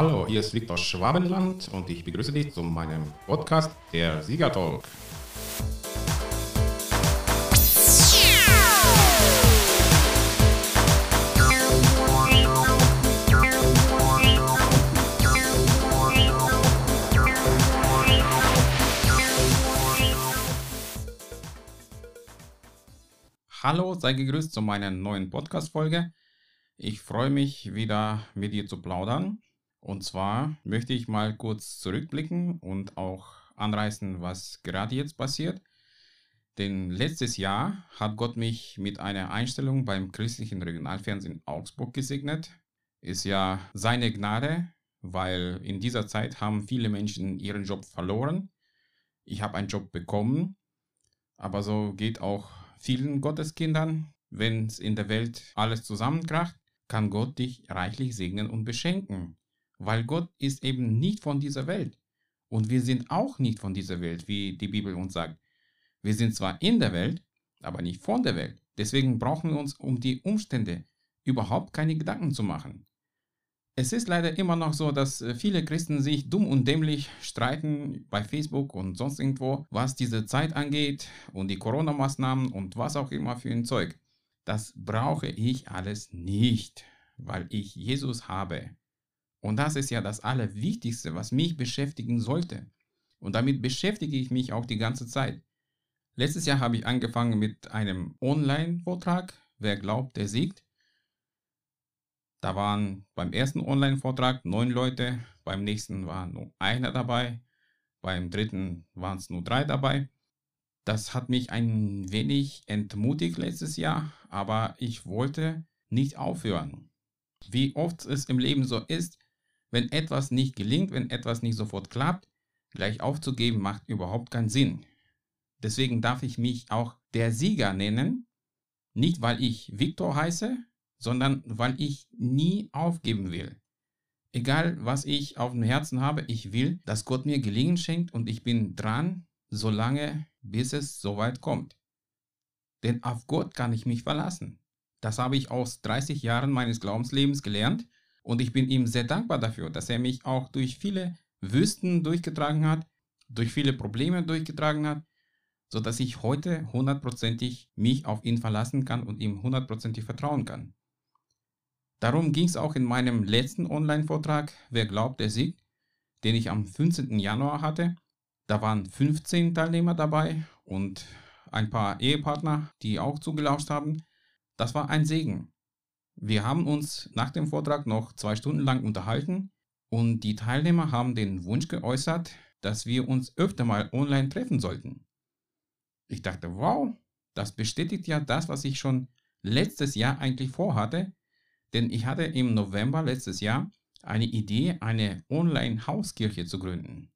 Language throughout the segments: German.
Hallo, hier ist Viktor Schwabenland und ich begrüße dich zu meinem Podcast, der Siegertalk. Hallo, sei gegrüßt zu meiner neuen Podcast-Folge. Ich freue mich wieder mit dir zu plaudern. Und zwar möchte ich mal kurz zurückblicken und auch anreißen, was gerade jetzt passiert. Denn letztes Jahr hat Gott mich mit einer Einstellung beim christlichen Regionalfernsehen Augsburg gesegnet. Ist ja seine Gnade, weil in dieser Zeit haben viele Menschen ihren Job verloren. Ich habe einen Job bekommen, aber so geht auch vielen Gotteskindern, wenn es in der Welt alles zusammenkracht, kann Gott dich reichlich segnen und beschenken. Weil Gott ist eben nicht von dieser Welt. Und wir sind auch nicht von dieser Welt, wie die Bibel uns sagt. Wir sind zwar in der Welt, aber nicht von der Welt. Deswegen brauchen wir uns um die Umstände überhaupt keine Gedanken zu machen. Es ist leider immer noch so, dass äh, viele Christen sich dumm und dämlich streiten bei Facebook und sonst irgendwo, was diese Zeit angeht und die Corona-Maßnahmen und was auch immer für ein Zeug. Das brauche ich alles nicht, weil ich Jesus habe. Und das ist ja das Allerwichtigste, was mich beschäftigen sollte. Und damit beschäftige ich mich auch die ganze Zeit. Letztes Jahr habe ich angefangen mit einem Online-Vortrag. Wer glaubt, der siegt. Da waren beim ersten Online-Vortrag neun Leute, beim nächsten war nur einer dabei, beim dritten waren es nur drei dabei. Das hat mich ein wenig entmutigt letztes Jahr, aber ich wollte nicht aufhören. Wie oft es im Leben so ist, wenn etwas nicht gelingt, wenn etwas nicht sofort klappt, gleich aufzugeben macht überhaupt keinen Sinn. Deswegen darf ich mich auch der Sieger nennen, nicht weil ich Viktor heiße, sondern weil ich nie aufgeben will. Egal, was ich auf dem Herzen habe, ich will, dass Gott mir Gelingen schenkt und ich bin dran, solange bis es soweit kommt. Denn auf Gott kann ich mich verlassen. Das habe ich aus 30 Jahren meines Glaubenslebens gelernt und ich bin ihm sehr dankbar dafür, dass er mich auch durch viele Wüsten durchgetragen hat, durch viele Probleme durchgetragen hat, sodass ich heute hundertprozentig mich auf ihn verlassen kann und ihm hundertprozentig vertrauen kann. Darum ging es auch in meinem letzten Online-Vortrag Wer glaubt, der siegt, den ich am 15. Januar hatte. Da waren 15 Teilnehmer dabei und ein paar Ehepartner, die auch zugelauscht haben. Das war ein Segen. Wir haben uns nach dem Vortrag noch zwei Stunden lang unterhalten und die Teilnehmer haben den Wunsch geäußert, dass wir uns öfter mal online treffen sollten. Ich dachte, wow, das bestätigt ja das, was ich schon letztes Jahr eigentlich vorhatte, denn ich hatte im November letztes Jahr eine Idee, eine Online-Hauskirche zu gründen.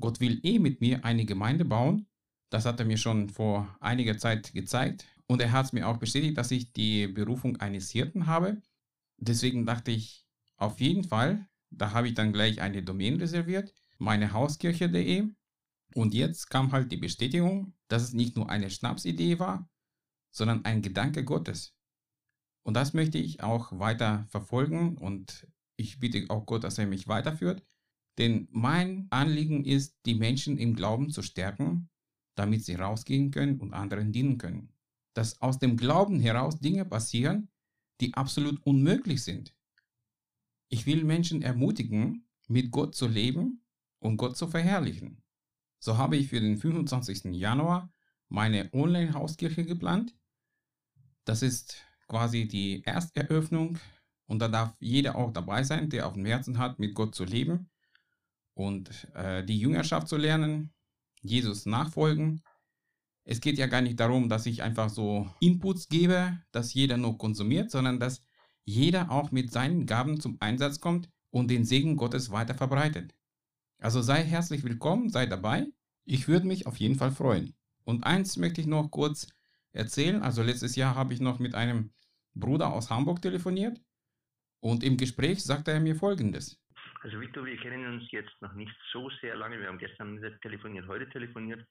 Gott will eh mit mir eine Gemeinde bauen. Das hat er mir schon vor einiger Zeit gezeigt. Und er hat es mir auch bestätigt, dass ich die Berufung eines Hirten habe. Deswegen dachte ich, auf jeden Fall, da habe ich dann gleich eine Domain reserviert, meinehauskirche.de. Und jetzt kam halt die Bestätigung, dass es nicht nur eine Schnapsidee war, sondern ein Gedanke Gottes. Und das möchte ich auch weiter verfolgen und ich bitte auch Gott, dass er mich weiterführt. Denn mein Anliegen ist, die Menschen im Glauben zu stärken, damit sie rausgehen können und anderen dienen können. Dass aus dem Glauben heraus Dinge passieren, die absolut unmöglich sind. Ich will Menschen ermutigen, mit Gott zu leben und Gott zu verherrlichen. So habe ich für den 25. Januar meine Online-Hauskirche geplant. Das ist quasi die Ersteröffnung und da darf jeder auch dabei sein, der auf dem Herzen hat, mit Gott zu leben und äh, die Jüngerschaft zu lernen, Jesus nachfolgen. Es geht ja gar nicht darum, dass ich einfach so Inputs gebe, dass jeder nur konsumiert, sondern dass jeder auch mit seinen Gaben zum Einsatz kommt und den Segen Gottes weiter verbreitet. Also sei herzlich willkommen, sei dabei. Ich würde mich auf jeden Fall freuen. Und eins möchte ich noch kurz erzählen. Also letztes Jahr habe ich noch mit einem Bruder aus Hamburg telefoniert und im Gespräch sagte er mir Folgendes. Also Victor, wir kennen uns jetzt noch nicht so sehr lange. Wir haben gestern telefoniert, heute telefoniert.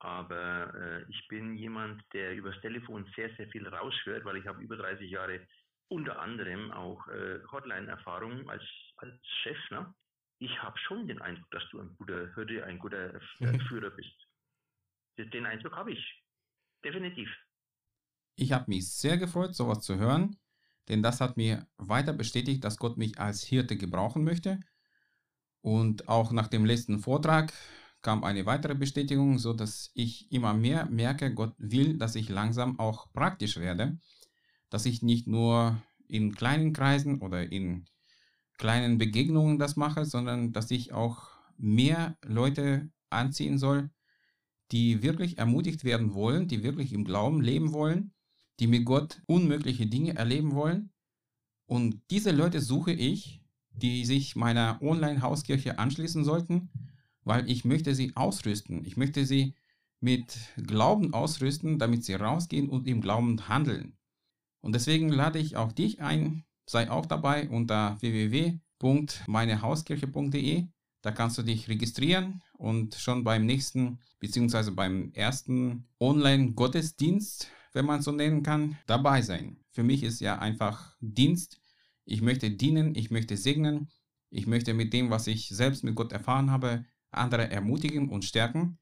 Aber äh, ich bin jemand, der übers Telefon sehr, sehr viel raushört, weil ich habe über 30 Jahre unter anderem auch äh, Hotline-Erfahrung als, als Chef. Ne? Ich habe schon den Eindruck, dass du ein guter Hürde, ein guter äh, Führer bist. Den Eindruck habe ich. Definitiv. Ich habe mich sehr gefreut, sowas zu hören, denn das hat mir weiter bestätigt, dass Gott mich als Hirte gebrauchen möchte. Und auch nach dem letzten Vortrag kam eine weitere Bestätigung, so dass ich immer mehr merke, Gott will, dass ich langsam auch praktisch werde, dass ich nicht nur in kleinen Kreisen oder in kleinen Begegnungen das mache, sondern dass ich auch mehr Leute anziehen soll, die wirklich ermutigt werden wollen, die wirklich im Glauben leben wollen, die mit Gott unmögliche Dinge erleben wollen. Und diese Leute suche ich, die sich meiner Online-Hauskirche anschließen sollten, weil ich möchte sie ausrüsten. Ich möchte sie mit Glauben ausrüsten, damit sie rausgehen und im Glauben handeln. Und deswegen lade ich auch dich ein, sei auch dabei unter www.meinehauskirche.de. Da kannst du dich registrieren und schon beim nächsten bzw. beim ersten Online-Gottesdienst, wenn man so nennen kann, dabei sein. Für mich ist ja einfach Dienst. Ich möchte dienen, ich möchte segnen, ich möchte mit dem, was ich selbst mit Gott erfahren habe, andere ermutigen und stärken.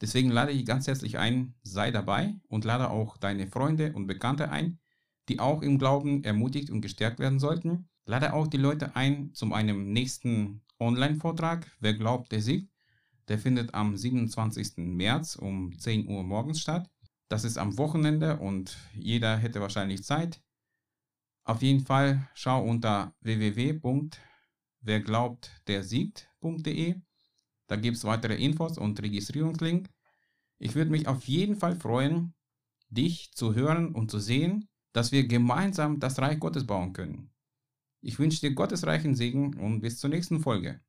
Deswegen lade ich ganz herzlich ein, sei dabei und lade auch deine Freunde und Bekannte ein, die auch im Glauben ermutigt und gestärkt werden sollten. Lade auch die Leute ein zu einem nächsten Online-Vortrag. Wer glaubt, der siegt. Der findet am 27. März um 10 Uhr morgens statt. Das ist am Wochenende und jeder hätte wahrscheinlich Zeit. Auf jeden Fall schau unter www.werglaubtdersiegt.de da gibt es weitere Infos und Registrierungslink. Ich würde mich auf jeden Fall freuen, dich zu hören und zu sehen, dass wir gemeinsam das Reich Gottes bauen können. Ich wünsche dir Gottes reichen Segen und bis zur nächsten Folge.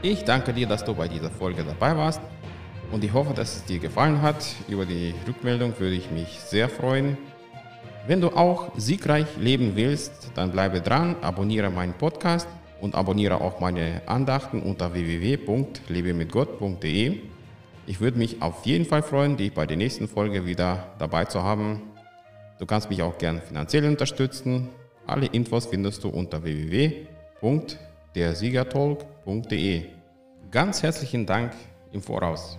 Ich danke dir, dass du bei dieser Folge dabei warst und ich hoffe, dass es dir gefallen hat. Über die Rückmeldung würde ich mich sehr freuen. Wenn du auch siegreich leben willst, dann bleibe dran, abonniere meinen Podcast und abonniere auch meine Andachten unter www.lebemitgott.de. Ich würde mich auf jeden Fall freuen, dich bei der nächsten Folge wieder dabei zu haben. Du kannst mich auch gern finanziell unterstützen. Alle Infos findest du unter www.dersiegertalk.de. Ganz herzlichen Dank im Voraus.